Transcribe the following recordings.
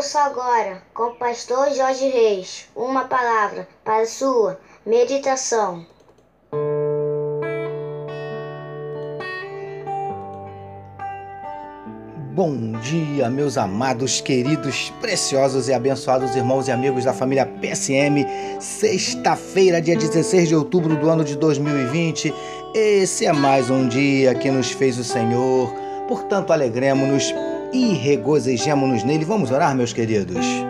Ouça agora, com o pastor Jorge Reis, uma palavra para sua meditação. Bom dia, meus amados, queridos, preciosos e abençoados irmãos e amigos da família PSM. Sexta-feira, dia 16 de outubro do ano de 2020. Esse é mais um dia que nos fez o Senhor. Portanto, alegremos-nos e regozijemos-nos nele. Vamos orar, meus queridos.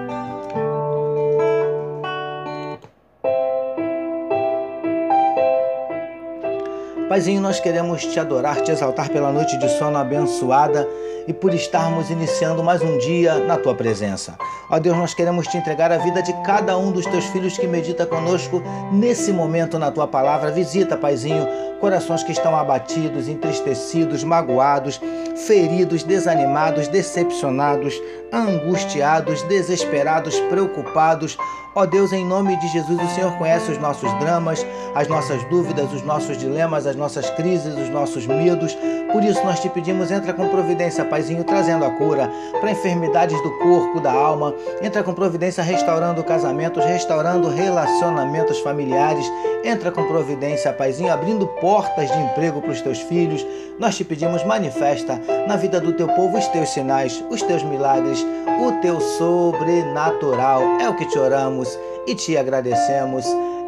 Paizinho, nós queremos te adorar, te exaltar pela noite de sono abençoada e por estarmos iniciando mais um dia na tua presença. Ó Deus, nós queremos te entregar a vida de cada um dos teus filhos que medita conosco nesse momento na tua palavra. Visita, Paizinho, corações que estão abatidos, entristecidos, magoados, feridos, desanimados, decepcionados, angustiados, desesperados, preocupados. Ó Deus, em nome de Jesus, o Senhor conhece os nossos dramas, as nossas dúvidas, os nossos dilemas, as nossas crises, os nossos medos. Por isso nós te pedimos, entra com providência, Paizinho, trazendo a cura para enfermidades do corpo, da alma. Entra com providência restaurando casamentos, restaurando relacionamentos familiares. Entra com providência, Paizinho, abrindo portas de emprego para os teus filhos. Nós te pedimos, manifesta na vida do teu povo os teus sinais, os teus milagres, o teu sobrenatural. É o que te oramos e te agradecemos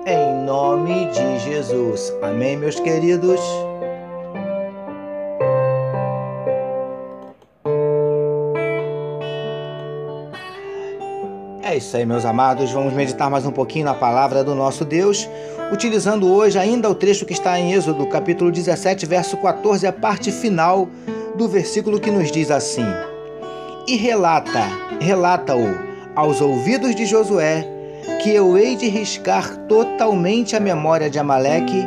em nome de Jesus. Amém, meus queridos. É isso aí, meus amados. Vamos meditar mais um pouquinho na palavra do nosso Deus, utilizando hoje ainda o trecho que está em Êxodo, capítulo 17, verso 14, a parte final do versículo que nos diz assim: E relata, relata-o aos ouvidos de Josué, que eu hei de riscar totalmente a memória de Amaleque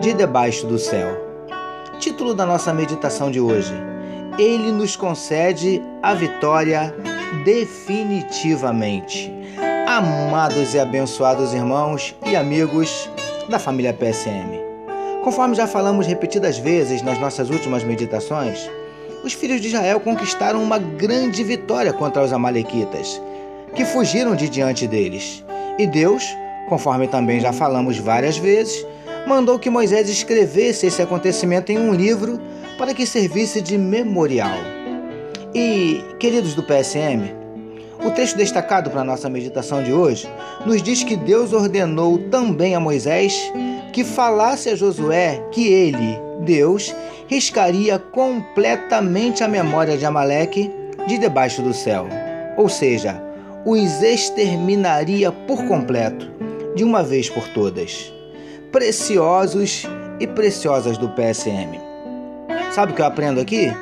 de debaixo do céu. Título da nossa meditação de hoje: Ele nos concede a vitória definitivamente. Amados e abençoados irmãos e amigos da família PSM. Conforme já falamos repetidas vezes nas nossas últimas meditações, os filhos de Israel conquistaram uma grande vitória contra os Amalequitas, que fugiram de diante deles. E Deus, conforme também já falamos várias vezes, mandou que Moisés escrevesse esse acontecimento em um livro para que servisse de memorial. E, queridos do PSM, o texto destacado para a nossa meditação de hoje nos diz que Deus ordenou também a Moisés que falasse a Josué que ele, Deus, riscaria completamente a memória de Amaleque de debaixo do céu. Ou seja, os exterminaria por completo, de uma vez por todas. Preciosos e preciosas do PSM. Sabe o que eu aprendo aqui?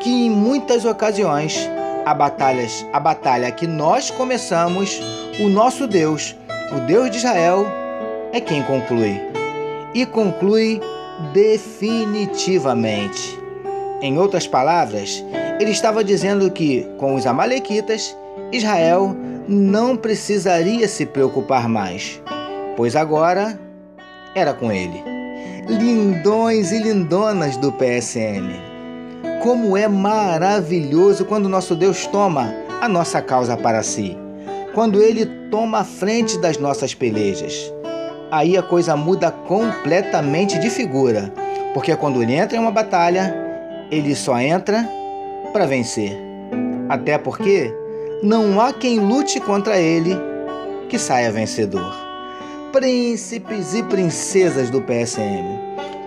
Que em muitas ocasiões a batalha, a batalha que nós começamos, o nosso Deus, o Deus de Israel, é quem conclui. E conclui definitivamente. Em outras palavras, ele estava dizendo que, com os Amalequitas, Israel não precisaria se preocupar mais, pois agora era com ele. Lindões e lindonas do PSM. Como é maravilhoso quando nosso Deus toma a nossa causa para si, quando ele toma a frente das nossas pelejas. Aí a coisa muda completamente de figura, porque quando ele entra em uma batalha, ele só entra para vencer. Até porque não há quem lute contra ele que saia vencedor. Príncipes e princesas do PSM,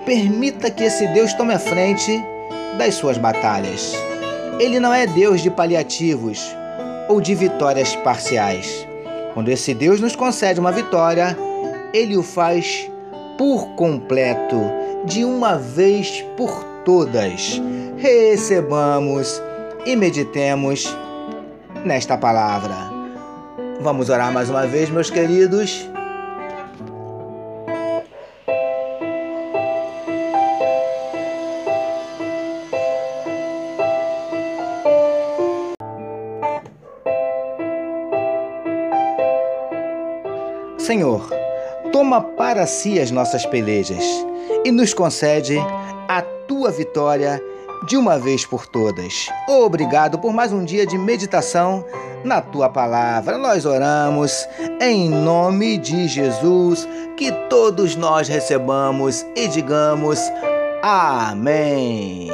permita que esse Deus tome a frente das suas batalhas. Ele não é Deus de paliativos ou de vitórias parciais. Quando esse Deus nos concede uma vitória, ele o faz por completo, de uma vez por todas. Recebamos e meditemos nesta palavra. Vamos orar mais uma vez, meus queridos. Senhor, toma para si as nossas pelejas e nos concede a tua vitória de uma vez por todas. Obrigado por mais um dia de meditação na tua palavra. Nós oramos em nome de Jesus, que todos nós recebamos e digamos amém.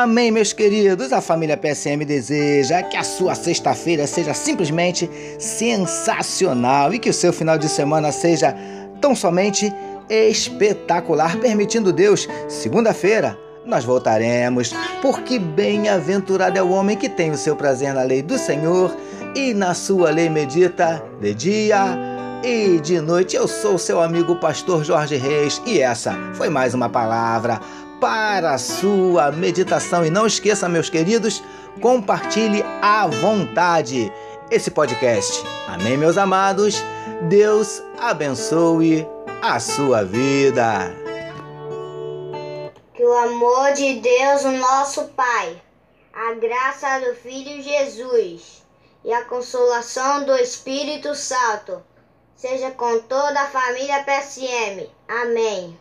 Amém, meus queridos. A família PSM deseja que a sua sexta-feira seja simplesmente sensacional e que o seu final de semana seja tão somente espetacular, permitindo Deus. Segunda-feira nós voltaremos, porque bem-aventurado é o homem que tem o seu prazer na lei do Senhor e na sua lei medita de dia e de noite. Eu sou seu amigo pastor Jorge Reis e essa foi mais uma palavra para a sua meditação. E não esqueça, meus queridos, compartilhe à vontade esse podcast. Amém, meus amados? Deus abençoe a sua vida. Que o amor de Deus, o nosso Pai, a graça do Filho Jesus e a consolação do Espírito Santo seja com toda a família PSM. Amém.